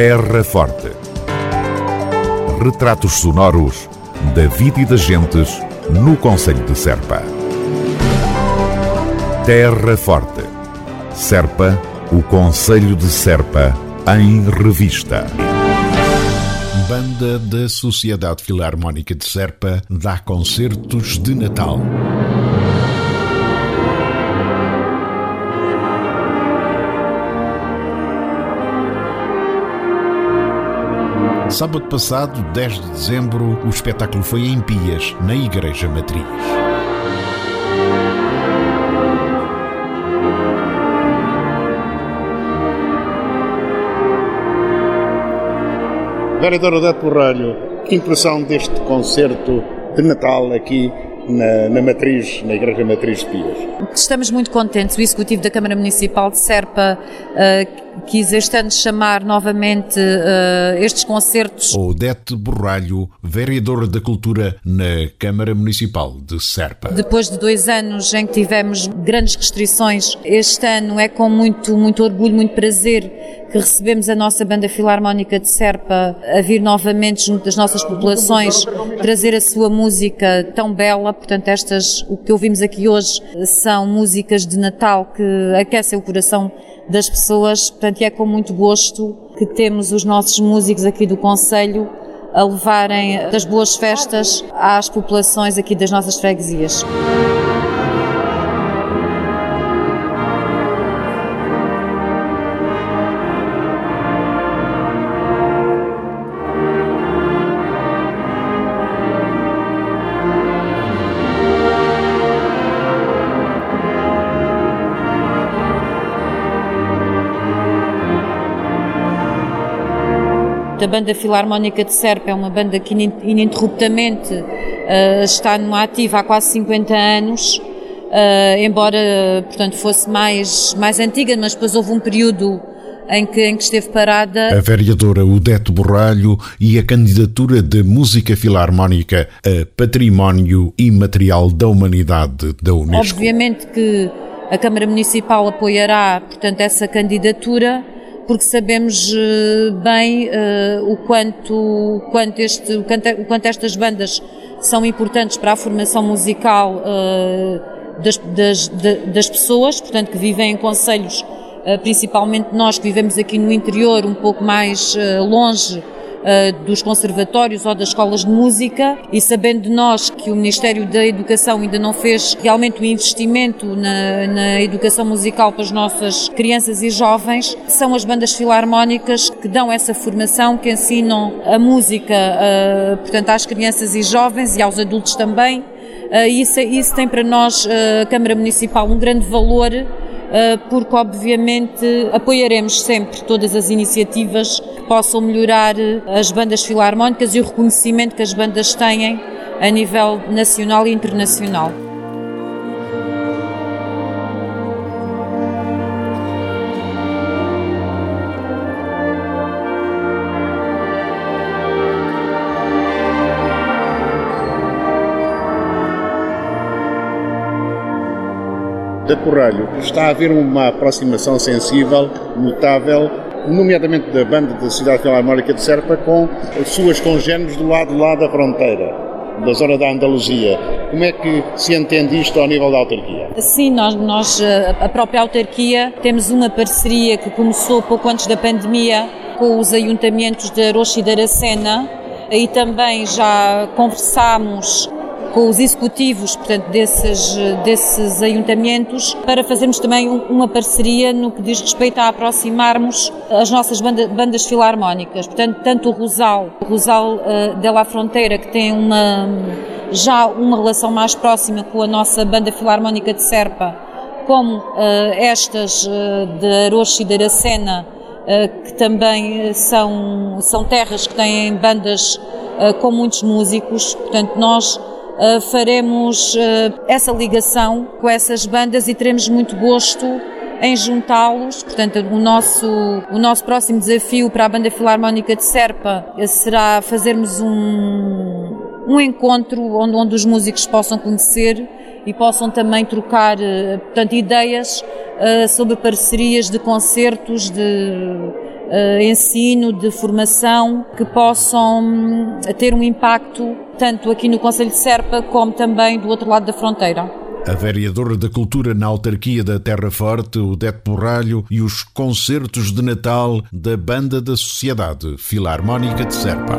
Terra Forte. Retratos sonoros da vida e das gentes no Conselho de Serpa. Terra Forte. Serpa, o Conselho de Serpa, em revista. Banda da Sociedade Filarmónica de Serpa dá concertos de Natal. Sábado passado, 10 de dezembro, o espetáculo foi em Pias, na Igreja Matriz. Vereador Odete Borralho, que impressão deste concerto de Natal aqui na, na, Matriz, na Igreja Matriz de Pias? Estamos muito contentes. O Executivo da Câmara Municipal de Serpa uh, quis este ano chamar novamente uh, estes concertos. Odete Borralho, vereadora da Cultura na Câmara Municipal de Serpa. Depois de dois anos em que tivemos grandes restrições, este ano é com muito, muito orgulho, muito prazer que recebemos a nossa Banda Filarmónica de Serpa a vir novamente junto das nossas populações trazer a sua música tão bela. Portanto, estas, o que ouvimos aqui hoje são músicas de Natal que aquecem o coração das pessoas. Portanto, é com muito gosto que temos os nossos músicos aqui do Conselho a levarem as boas festas às populações aqui das nossas freguesias. A Banda Filarmónica de Serpa é uma banda que ininterruptamente uh, está no ativo há quase 50 anos, uh, embora, portanto, fosse mais, mais antiga, mas depois houve um período em que, em que esteve parada. A vereadora Udete Borralho e a candidatura de música filarmónica a Património Imaterial da Humanidade da Unesco. Obviamente que a Câmara Municipal apoiará, portanto, essa candidatura porque sabemos eh, bem uh, o quanto, quanto, este, o quanto, o quanto estas bandas são importantes para a formação musical uh, das, das, das, pessoas, portanto, que vivem em conselhos, principalmente nós que vivemos aqui no interior, um pouco mais longe dos conservatórios ou das escolas de música e sabendo de nós que o Ministério da Educação ainda não fez realmente o investimento na, na educação musical para as nossas crianças e jovens, são as bandas filarmónicas que dão essa formação, que ensinam a música, uh, portanto, às crianças e jovens e aos adultos também. Uh, isso, isso tem para nós, a Câmara Municipal, um grande valor eh, porque obviamente apoiaremos sempre todas as iniciativas que possam melhorar eh, as bandas filarmónicas e o reconhecimento que as bandas têm a nível nacional e internacional. Da Corralho, está a haver uma aproximação sensível, notável, nomeadamente da banda da Cidade Filarmónica de Serpa, com as suas congêneres do lado lá da fronteira, da zona da Andaluzia. Como é que se entende isto ao nível da autarquia? Sim, nós, nós eh, a própria autarquia, temos uma parceria que começou pouco antes da pandemia com os ayuntamentos de Arocha e de Aracena, Aí também já conversámos com os executivos, portanto, desses, desses ayuntamentos, para fazermos também uma parceria no que diz respeito a aproximarmos as nossas banda, bandas filarmónicas. Portanto, tanto o Rosal, o Rosal uh, de la Fronteira, que tem uma, já uma relação mais próxima com a nossa banda filarmónica de Serpa, como uh, estas uh, de Aroche e de Aracena, uh, que também são, são terras que têm bandas com muitos músicos. Portanto, nós faremos uh, essa ligação com essas bandas e teremos muito gosto em juntá-los. Portanto, o nosso, o nosso próximo desafio para a Banda Filarmónica de Serpa será fazermos um, um encontro onde, onde os músicos possam conhecer e possam também trocar portanto, ideias sobre parcerias de concertos, de ensino, de formação, que possam hum, ter um impacto tanto aqui no Conselho de Serpa como também do outro lado da fronteira. A vereadora da Cultura na autarquia da Terra Forte, Odete Borralho, e os concertos de Natal da Banda da Sociedade Filarmónica de Serpa.